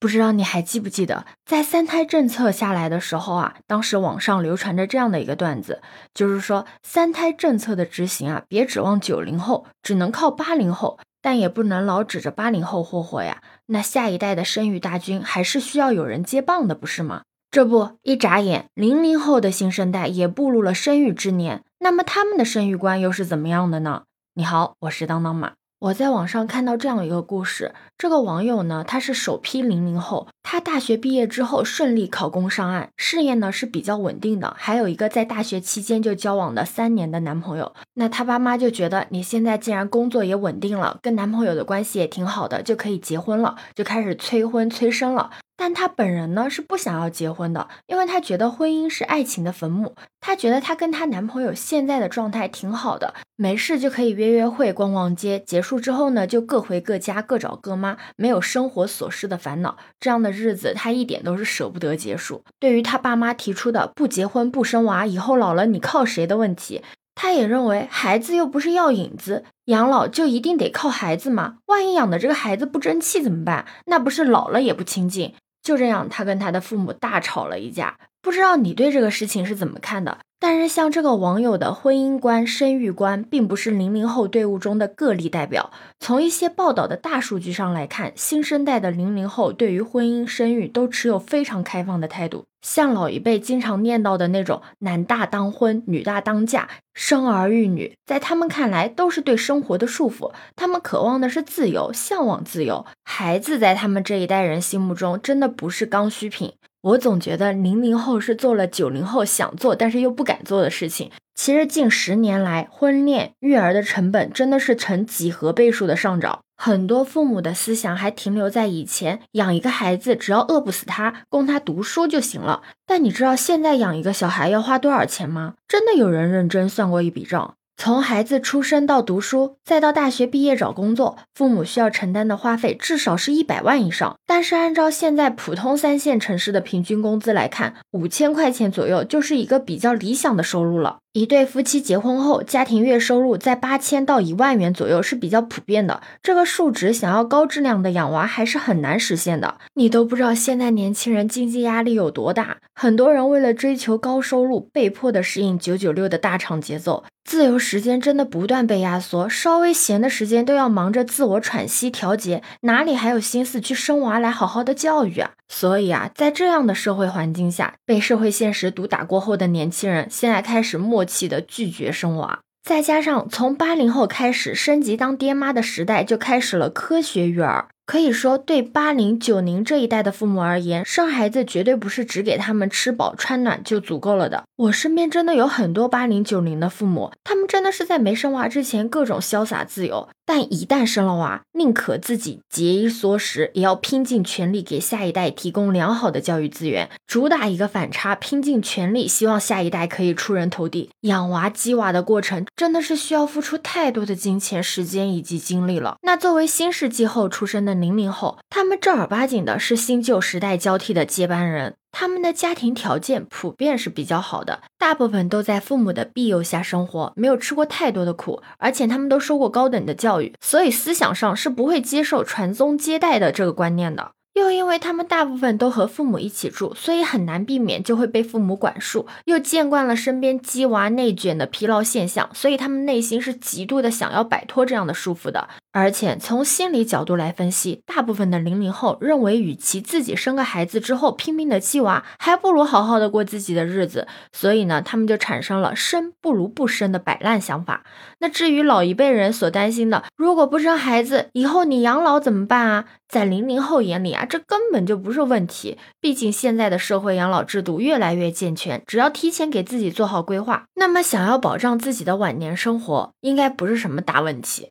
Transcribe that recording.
不知道你还记不记得，在三胎政策下来的时候啊，当时网上流传着这样的一个段子，就是说三胎政策的执行啊，别指望九零后，只能靠八零后，但也不能老指着八零后霍霍呀。那下一代的生育大军还是需要有人接棒的，不是吗？这不，一眨眼，零零后的新生代也步入了生育之年，那么他们的生育观又是怎么样的呢？你好，我是当当马。我在网上看到这样一个故事，这个网友呢，他是首批零零后，他大学毕业之后顺利考公上岸，事业呢是比较稳定的，还有一个在大学期间就交往了三年的男朋友。那他爸妈就觉得你现在既然工作也稳定了，跟男朋友的关系也挺好的，就可以结婚了，就开始催婚催生了。但她本人呢是不想要结婚的，因为她觉得婚姻是爱情的坟墓。她觉得她跟她男朋友现在的状态挺好的，没事就可以约约会、逛逛街，结束之后呢就各回各家，各找各妈，没有生活琐事的烦恼。这样的日子她一点都是舍不得结束。对于她爸妈提出的不结婚不生娃，以后老了你靠谁的问题，她也认为孩子又不是药引子，养老就一定得靠孩子吗？万一养的这个孩子不争气怎么办？那不是老了也不清静。就这样，他跟他的父母大吵了一架。不知道你对这个事情是怎么看的？但是像这个网友的婚姻观、生育观，并不是零零后队伍中的个例代表。从一些报道的大数据上来看，新生代的零零后对于婚姻、生育都持有非常开放的态度。像老一辈经常念叨的那种“男大当婚，女大当嫁，生儿育女”，在他们看来都是对生活的束缚。他们渴望的是自由，向往自由。孩子在他们这一代人心目中，真的不是刚需品。我总觉得零零后是做了九零后想做但是又不敢做的事情。其实近十年来，婚恋育儿的成本真的是呈几何倍数的上涨。很多父母的思想还停留在以前，养一个孩子只要饿不死他，供他读书就行了。但你知道现在养一个小孩要花多少钱吗？真的有人认真算过一笔账。从孩子出生到读书，再到大学毕业找工作，父母需要承担的花费至少是一百万以上。但是按照现在普通三线城市的平均工资来看，五千块钱左右就是一个比较理想的收入了。一对夫妻结婚后，家庭月收入在八千到一万元左右是比较普遍的。这个数值想要高质量的养娃还是很难实现的。你都不知道现在年轻人经济压力有多大，很多人为了追求高收入，被迫的适应九九六的大厂节奏，自由时间真的不断被压缩，稍微闲的时间都要忙着自我喘息调节，哪里还有心思去生娃来好好的教育啊？所以啊，在这样的社会环境下，被社会现实毒打过后的年轻人，现在开始默契的拒绝生娃。再加上从八零后开始升级当爹妈的时代，就开始了科学育儿。可以说，对八零九零这一代的父母而言，生孩子绝对不是只给他们吃饱穿暖就足够了的。我身边真的有很多八零九零的父母，他们真的是在没生娃之前各种潇洒自由，但一旦生了娃，宁可自己节衣缩食，也要拼尽全力给下一代提供良好的教育资源，主打一个反差，拼尽全力希望下一代可以出人头地。养娃鸡娃的过程真的是需要付出太多的金钱、时间以及精力了。那作为新世纪后出生的，零零后，他们正儿八经的是新旧时代交替的接班人，他们的家庭条件普遍是比较好的，大部分都在父母的庇佑下生活，没有吃过太多的苦，而且他们都受过高等的教育，所以思想上是不会接受传宗接代的这个观念的。又因为他们大部分都和父母一起住，所以很难避免就会被父母管束。又见惯了身边鸡娃内卷的疲劳现象，所以他们内心是极度的想要摆脱这样的束缚的。而且从心理角度来分析，大部分的零零后认为，与其自己生个孩子之后拼命的鸡娃，还不如好好的过自己的日子。所以呢，他们就产生了生不如不生的摆烂想法。那至于老一辈人所担心的，如果不生孩子，以后你养老怎么办啊？在零零后眼里啊，这根本就不是问题。毕竟现在的社会养老制度越来越健全，只要提前给自己做好规划，那么想要保障自己的晚年生活，应该不是什么大问题。